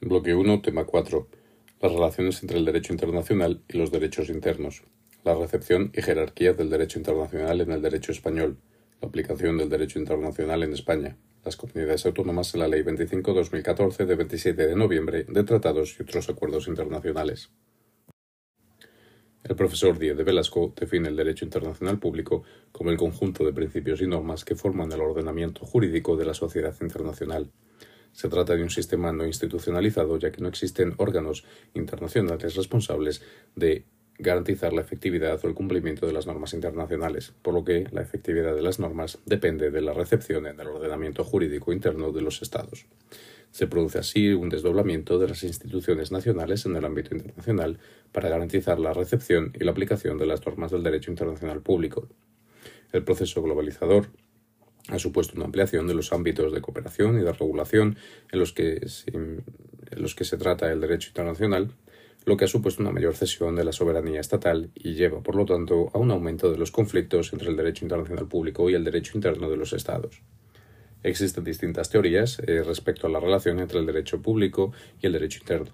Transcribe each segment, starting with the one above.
Bloque 1, tema 4. Las relaciones entre el derecho internacional y los derechos internos. La recepción y jerarquía del derecho internacional en el derecho español. La aplicación del derecho internacional en España. Las comunidades autónomas en la Ley 25-2014 de 27 de noviembre de tratados y otros acuerdos internacionales. El profesor Díez de Velasco define el derecho internacional público como el conjunto de principios y normas que forman el ordenamiento jurídico de la sociedad internacional. Se trata de un sistema no institucionalizado, ya que no existen órganos internacionales responsables de garantizar la efectividad o el cumplimiento de las normas internacionales, por lo que la efectividad de las normas depende de la recepción en el ordenamiento jurídico interno de los Estados. Se produce así un desdoblamiento de las instituciones nacionales en el ámbito internacional para garantizar la recepción y la aplicación de las normas del derecho internacional público. El proceso globalizador ha supuesto una ampliación de los ámbitos de cooperación y de regulación en los que se, trata el derecho internacional, lo que ha supuesto una mayor cesión de la soberanía estatal y lleva, por lo tanto, a un aumento de los conflictos entre el derecho internacional público y el derecho interno de los Estados. Existen distintas teorías eh, respecto a la relación entre el derecho público y el derecho interno.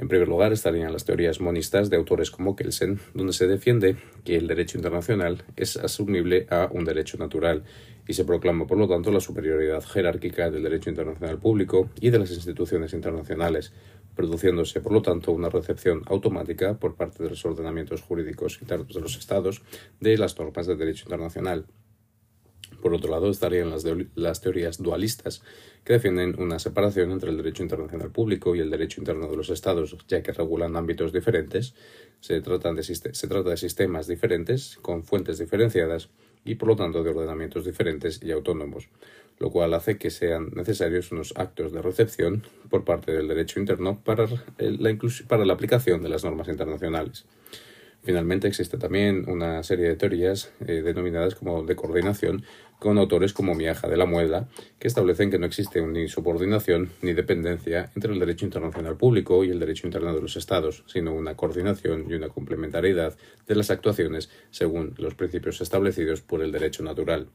En primer lugar estarían las teorías monistas de autores como Kelsen, donde se defiende que el derecho internacional es asumible a un derecho natural y se proclama, por lo tanto, la superioridad jerárquica del derecho internacional público y de las instituciones internacionales, produciéndose, por lo tanto, una recepción automática por parte de los ordenamientos jurídicos internos de los Estados de las normas del derecho internacional. Por otro lado, estarían las, teorías dualistas, que defienden una separación entre el derecho internacional público y el derecho interno de los Estados, ya que regulan ámbitos diferentes, se, tratan de, trata de sistemas diferentes, con fuentes diferenciadas y, por lo tanto, de ordenamientos diferentes y autónomos, lo cual hace que sean necesarios unos actos de recepción por parte del derecho interno para la, para la aplicación de las normas internacionales. Finalmente existe también una serie de teorías eh, denominadas como de coordinación con autores como Miaja de la Muela, que establecen que no existe ni subordinación ni dependencia entre el derecho internacional público y el derecho interno de los Estados, sino una coordinación y una complementariedad de las actuaciones según los principios establecidos por el derecho natural.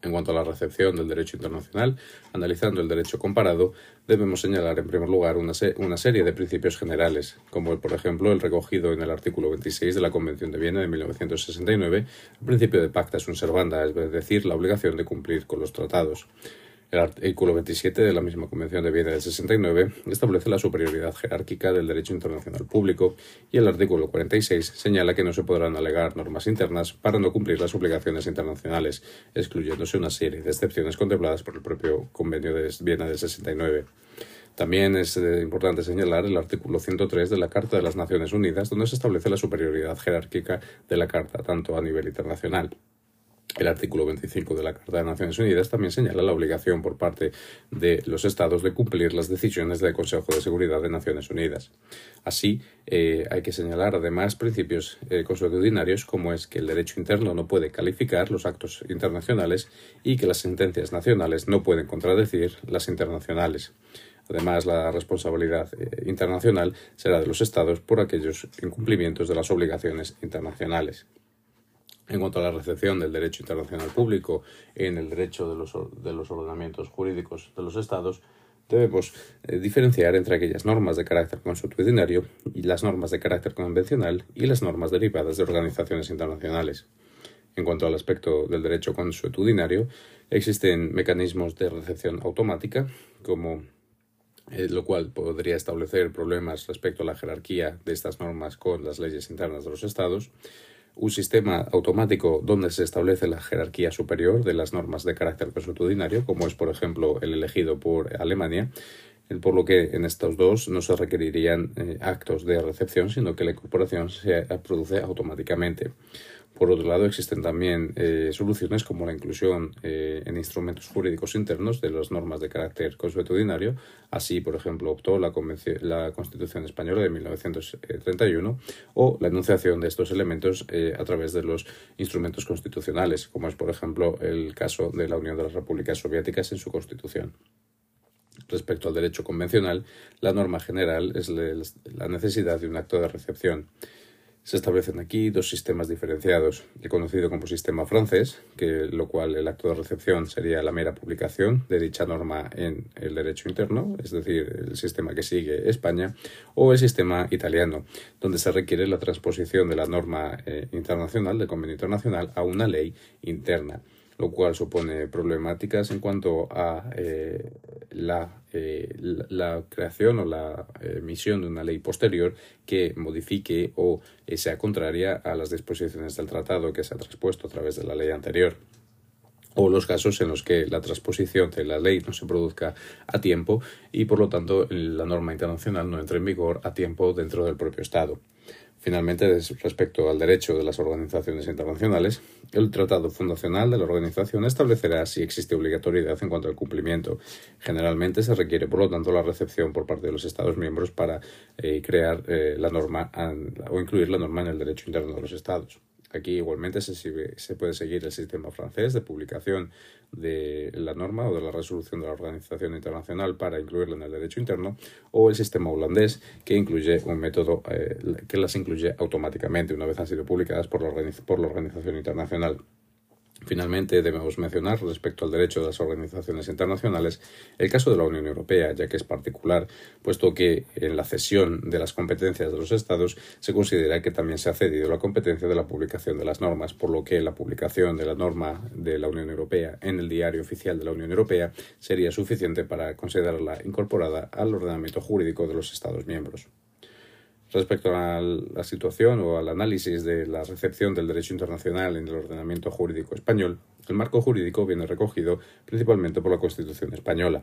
En cuanto a la recepción del derecho internacional, analizando el derecho comparado, debemos señalar en primer lugar una, serie de principios generales, como por ejemplo el recogido en el artículo 26 de la Convención de Viena de 1969, el principio de pacta sunt servanda, es decir, la obligación de cumplir con los tratados. El artículo 27 de la misma Convención de Viena del 69 establece la superioridad jerárquica del derecho internacional público y el artículo 46 señala que no se podrán alegar normas internas para no cumplir las obligaciones internacionales, excluyéndose una serie de excepciones contempladas por el propio Convenio de Viena del 69. También es eh, importante señalar el artículo 103 de la Carta de las Naciones Unidas, donde se establece la superioridad jerárquica de la Carta, tanto a nivel internacional el artículo 25 de la Carta de Naciones Unidas también señala la obligación por parte de los Estados de cumplir las decisiones del Consejo de Seguridad de Naciones Unidas. Así, eh, hay que señalar además principios eh, consuetudinarios como es que el derecho interno no puede calificar los actos internacionales y que las sentencias nacionales no pueden contradecir las internacionales. Además, la responsabilidad eh, internacional será de los Estados por aquellos incumplimientos de las obligaciones internacionales. En cuanto a la recepción del derecho internacional público en el derecho de los, de los ordenamientos jurídicos de los Estados, debemos eh, diferenciar entre aquellas normas de carácter consuetudinario y las normas de carácter convencional y las normas derivadas de organizaciones internacionales. En cuanto al aspecto del derecho consuetudinario, existen mecanismos de recepción automática, como eh, lo cual podría establecer problemas respecto a la jerarquía de estas normas con las leyes internas de los Estados, un sistema automático donde se establece la jerarquía superior de las normas de carácter consuetudinario, como es, por ejemplo, el elegido por Alemania, por lo que en estos dos no se requerirían eh, actos de recepción, sino que la incorporación se produce automáticamente. Por otro lado, existen también eh, soluciones como la inclusión eh, en instrumentos jurídicos internos de las normas de carácter consuetudinario. Así, por ejemplo, optó la, Constitución Española de 1931 o la enunciación de estos elementos eh, a través de los instrumentos constitucionales, como es, por ejemplo, el caso de la Unión de las Repúblicas Soviéticas en su Constitución. Respecto al derecho convencional, la norma general es la necesidad de un acto de recepción Se establecen aquí dos sistemas diferenciados, el conocido como sistema francés, que lo cual el acto de recepción sería la mera publicación de dicha norma en el derecho interno, es decir, el sistema que sigue España, o el sistema italiano, donde se requiere la transposición de la norma eh, internacional, del convenio internacional, a una ley interna lo cual supone problemáticas en cuanto a eh, eh, la, creación o la emisión de una ley posterior que modifique o eh, sea contraria a las disposiciones del tratado que se ha traspuesto a través de la ley anterior o los casos en los que la transposición de la ley no se produzca a tiempo y por lo tanto la norma internacional no entre en vigor a tiempo dentro del propio Estado. Finalmente, respecto al derecho de las organizaciones internacionales, el Tratado Fundacional de la organización establecerá si existe obligatoriedad en cuanto al cumplimiento. Generalmente se requiere, por lo tanto, la recepción por parte de los Estados miembros para eh, crear eh, la norma o incluir la norma en el derecho interno de los Estados. Aquí igualmente se, puede seguir el sistema francés de publicación de la norma o de la resolución de la Organización Internacional para incluirla en el derecho interno o el sistema holandés que incluye un método eh, que las incluye automáticamente una vez han sido publicadas por la Organización Internacional. Finalmente, debemos mencionar respecto al derecho de las organizaciones internacionales el caso de la Unión Europea, ya que es particular, puesto que en la cesión de las competencias de los Estados se considera que también se ha cedido la competencia de la publicación de las normas, por lo que la publicación de la norma de la Unión Europea en el diario oficial de la Unión Europea sería suficiente para considerarla incorporada al ordenamiento jurídico de los Estados miembros. Respecto a la situación o al análisis de la recepción del derecho internacional en el ordenamiento jurídico español, el marco jurídico viene recogido principalmente por la Constitución española.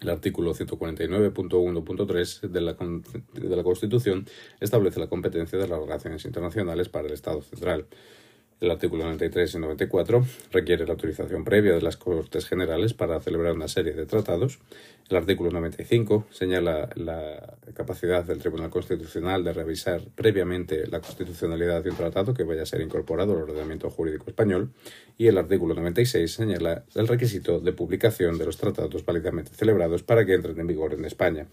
El artículo 149.1.3 de la, de la Constitución establece la competencia de las relaciones internacionales para el Estado central. El artículo 93 y 94 requiere la autorización previa de las Cortes Generales para celebrar una serie de tratados. El artículo 95 señala la capacidad del Tribunal Constitucional de revisar previamente la constitucionalidad de un tratado que vaya a ser incorporado al ordenamiento jurídico español. Y el artículo 96 señala el requisito de publicación de los tratados válidamente celebrados para que entren en vigor en España.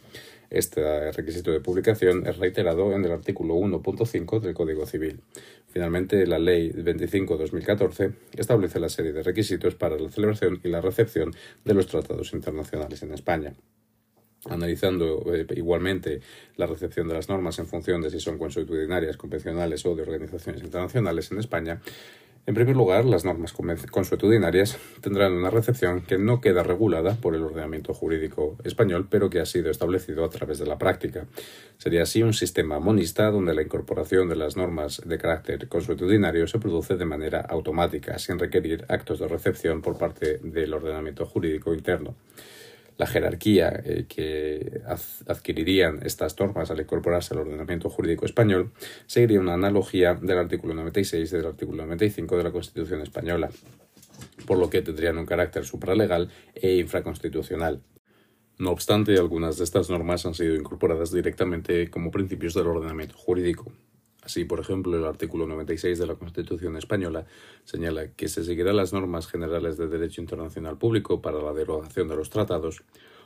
Este requisito de publicación es reiterado en el artículo 1.5 del Código Civil. Finalmente, la Ley 25-2014 establece la serie de requisitos para la celebración y la recepción de los tratados internacionales en España. Analizando eh, igualmente la recepción de las normas en función de si son consuetudinarias, convencionales o de organizaciones internacionales en España, en primer lugar, las normas consuetudinarias tendrán una recepción que no queda regulada por el ordenamiento jurídico español, pero que ha sido establecido a través de la práctica. Sería así un sistema monista donde la incorporación de las normas de carácter consuetudinario se produce de manera automática, sin requerir actos de recepción por parte del ordenamiento jurídico interno la jerarquía eh, que adquirirían estas normas al incorporarse al ordenamiento jurídico español seguiría una analogía del artículo 96 y del artículo 95 de la Constitución española, por lo que tendrían un carácter supralegal e infraconstitucional. No obstante, algunas de estas normas han sido incorporadas directamente como principios del ordenamiento jurídico. Así, por ejemplo, el artículo 96 de la Constitución española señala que se seguirán las normas generales de derecho internacional público para la derogación de los tratados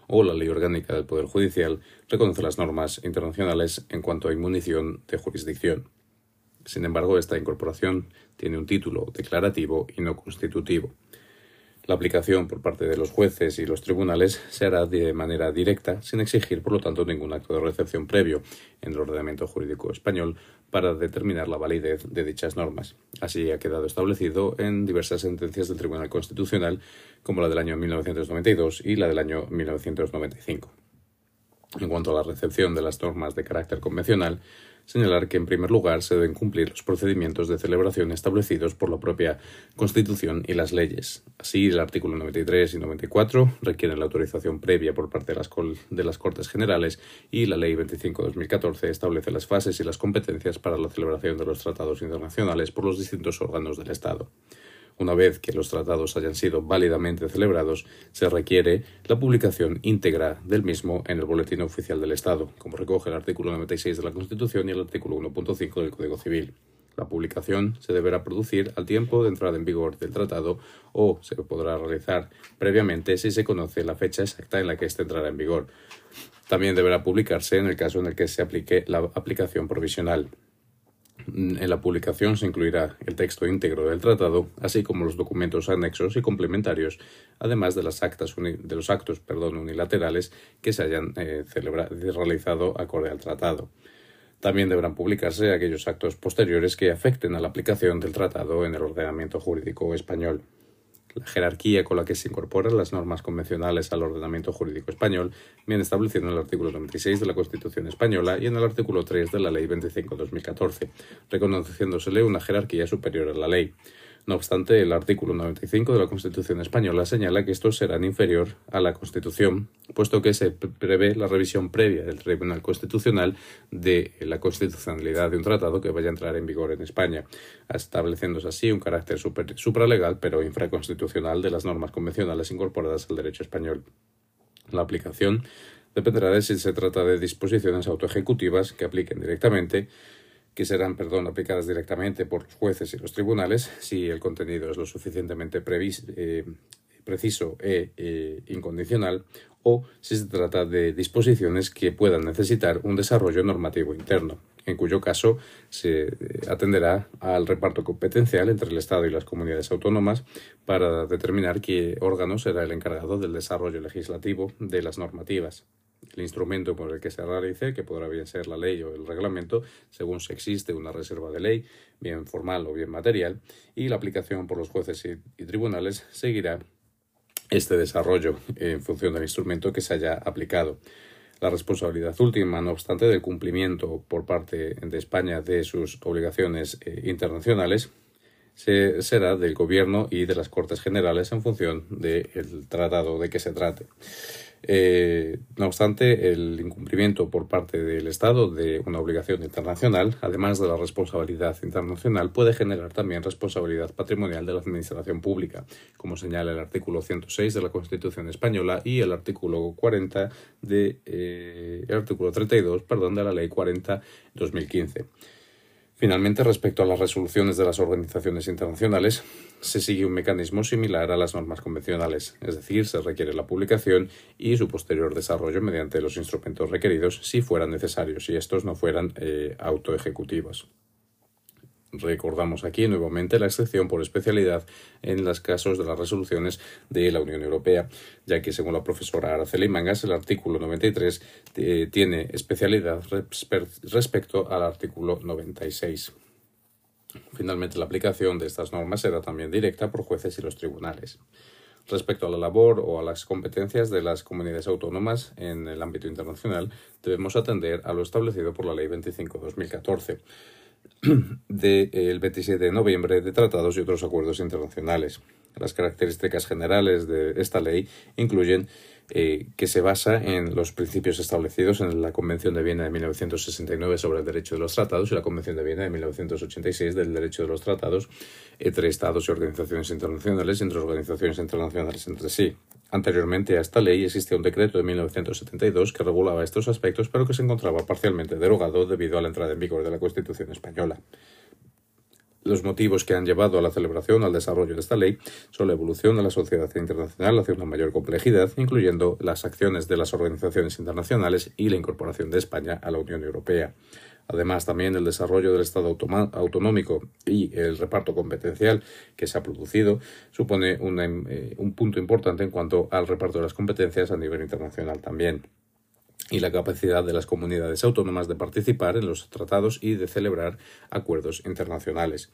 o la Ley Orgánica del Poder Judicial reconoce las normas internacionales en cuanto a inmunición de jurisdicción. Sin embargo, esta incorporación tiene un título declarativo y no constitutivo. La aplicación por parte de los jueces y los tribunales se hará de manera directa, sin exigir, por lo tanto, ningún acto de recepción previo en el ordenamiento jurídico español para determinar la validez de dichas normas. Así ha quedado establecido en diversas sentencias del Tribunal Constitucional, como la del año 1992 y la del año 1995. En cuanto a la recepción de las normas de carácter convencional, señalar que, en primer lugar, se deben cumplir los procedimientos de celebración establecidos por la propia Constitución y las leyes. Así, el artículo 93 y 94 requieren la autorización previa por parte de las, de las Cortes Generales y la Ley 25-2014 establece las fases y las competencias para la celebración de los tratados internacionales por los distintos órganos del Estado. Una vez que los tratados hayan sido válidamente celebrados, se requiere la publicación íntegra del mismo en el Boletín Oficial del Estado, como recoge el artículo 96 de la Constitución y el artículo 1.5 del Código Civil. La publicación se deberá producir al tiempo de entrada en vigor del tratado o se podrá realizar previamente si se conoce la fecha exacta en la que éste entrará en vigor. También deberá publicarse en el caso en el que se aplique la aplicación provisional. En la publicación se incluirá el texto íntegro del tratado, así como los documentos anexos y complementarios, además de, las actas de los actos unilaterales que se hayan eh, realizado acorde al tratado. También deberán publicarse aquellos actos posteriores que afecten a la aplicación del tratado en el ordenamiento jurídico español. La jerarquía con la que se incorporan las normas convencionales al ordenamiento jurídico español viene establecido en el artículo 96 de la Constitución española y en el artículo 3 de la Ley 25-2014, reconociéndosele una jerarquía superior a la ley. No obstante, el artículo 95 de la Constitución española señala que estos serán inferior a la Constitución, puesto que se prevé la revisión previa del Tribunal Constitucional de la constitucionalidad de un tratado que vaya a entrar en vigor en España, estableciéndose así un carácter supralegal pero infraconstitucional de las normas convencionales incorporadas al derecho español. La aplicación dependerá de si se trata de disposiciones autoejecutivas que apliquen directamente que serán, aplicadas directamente por los jueces y los tribunales si el contenido es lo suficientemente eh, preciso e eh, incondicional o si se trata de disposiciones que puedan necesitar un desarrollo normativo interno, en cuyo caso se eh, atenderá al reparto competencial entre el Estado y las comunidades autónomas para determinar qué órgano será el encargado del desarrollo legislativo de las normativas el instrumento por el que se realice, que podrá bien ser la ley o el reglamento, según si existe una reserva de ley, bien formal o bien material, y la aplicación por los jueces y, tribunales seguirá este desarrollo en función del instrumento que se haya aplicado. La responsabilidad última, no obstante, del cumplimiento por parte de España de sus obligaciones eh, internacionales será del Gobierno y de las Cortes Generales en función del tratado de que se trate. Eh, no obstante, el incumplimiento por parte del Estado de una obligación internacional, además de la responsabilidad internacional, puede generar también responsabilidad patrimonial de la Administración Pública, como señala el artículo 106 de la Constitución española y el artículo 40 de eh, el artículo 32, perdón, de la Ley 40 2015. Finalmente, respecto a las resoluciones de las organizaciones internacionales, se sigue un mecanismo similar a las normas convencionales, es decir, se requiere la publicación y su posterior desarrollo mediante los instrumentos requeridos si fueran necesarios y estos no fueran eh, autoejecutivos. Recordamos aquí nuevamente la excepción por especialidad en los casos de las resoluciones de la Unión Europea, ya que según la profesora Araceli Mangas, el artículo 93 eh, tiene especialidad respecto al artículo 96. Finalmente, la aplicación de estas normas será también directa por jueces y los tribunales. Respecto a la labor o a las competencias de las comunidades autónomas en el ámbito internacional, debemos atender a lo establecido por la Ley 25-2014 del 27 de noviembre de tratados y otros acuerdos internacionales. Las características generales de esta ley incluyen eh, que se basa en los principios establecidos en la Convención de Viena de 1969 sobre el derecho de los tratados y la Convención de Viena de 1986 del derecho de los tratados entre Estados y organizaciones internacionales y entre organizaciones internacionales entre sí. Anteriormente a esta ley existía un decreto de 1972 que regulaba estos aspectos, pero que se encontraba parcialmente derogado debido a la entrada en vigor de la Constitución española. Los motivos que han llevado a la celebración al desarrollo de esta ley son la evolución de la sociedad internacional hacia una mayor complejidad, incluyendo las acciones de las organizaciones internacionales y la incorporación de España a la Unión Europea. Además, también el desarrollo del Estado autonómico y el reparto competencial que se ha producido supone eh, un punto importante en cuanto al reparto de las competencias a nivel internacional también y la capacidad de las comunidades autónomas de participar en los tratados y de celebrar acuerdos internacionales.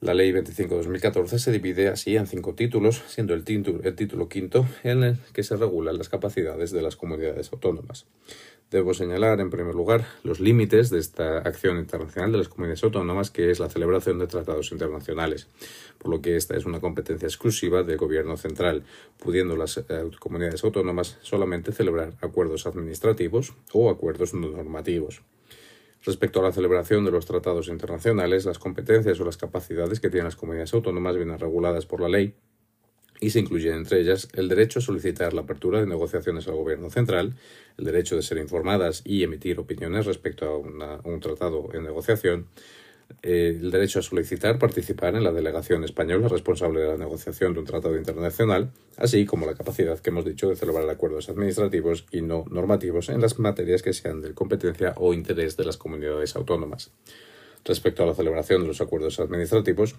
La Ley 25-2014 se divide así en cinco títulos, siendo el, título, el título quinto en el que se regulan las capacidades de las comunidades autónomas. Debo señalar, en primer lugar, los límites de esta acción internacional de las comunidades autónomas, que es la celebración de tratados internacionales, por lo que esta es una competencia exclusiva del Gobierno central, pudiendo las eh, comunidades autónomas solamente celebrar acuerdos administrativos o acuerdos no normativos. Respecto a la celebración de los tratados internacionales, las competencias o las capacidades que tienen las comunidades autónomas vienen reguladas por la ley y se incluyen entre ellas el derecho a solicitar la apertura de negociaciones al Gobierno central, el derecho de ser informadas y emitir opiniones respecto a, un tratado en negociación, eh, el derecho a solicitar participar en la delegación española responsable de la negociación de un tratado internacional, así como la capacidad que hemos dicho de celebrar acuerdos administrativos y no normativos en las materias que sean de competencia o interés de las comunidades autónomas. Respecto a la celebración de los acuerdos administrativos,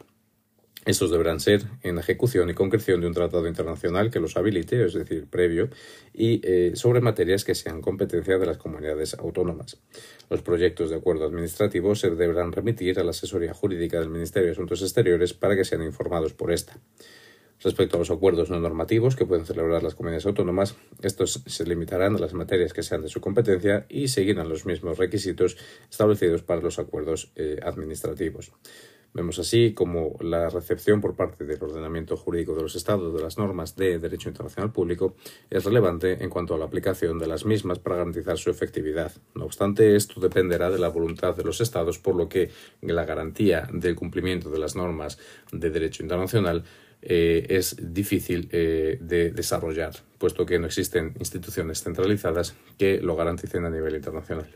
estos deberán ser en ejecución y concreción de un tratado internacional que los habilite, es decir, previo, y eh, sobre materias que sean competencia de las comunidades autónomas. Los proyectos de acuerdo administrativo se deberán remitir a la asesoría jurídica del Ministerio de Asuntos Exteriores para que sean informados por esta. Respecto a los acuerdos no normativos que pueden celebrar las comunidades autónomas, estos se limitarán a las materias que sean de su competencia y seguirán los mismos requisitos establecidos para los acuerdos eh, administrativos. Vemos así como la recepción por parte del ordenamiento jurídico de los Estados de las normas de derecho internacional público es relevante en cuanto a la aplicación de las mismas para garantizar su efectividad. No obstante, esto dependerá de la voluntad de los Estados, por lo que la garantía del cumplimiento de las normas de derecho internacional eh, es difícil eh, de desarrollar, puesto que no existen instituciones centralizadas que lo garanticen a nivel internacional.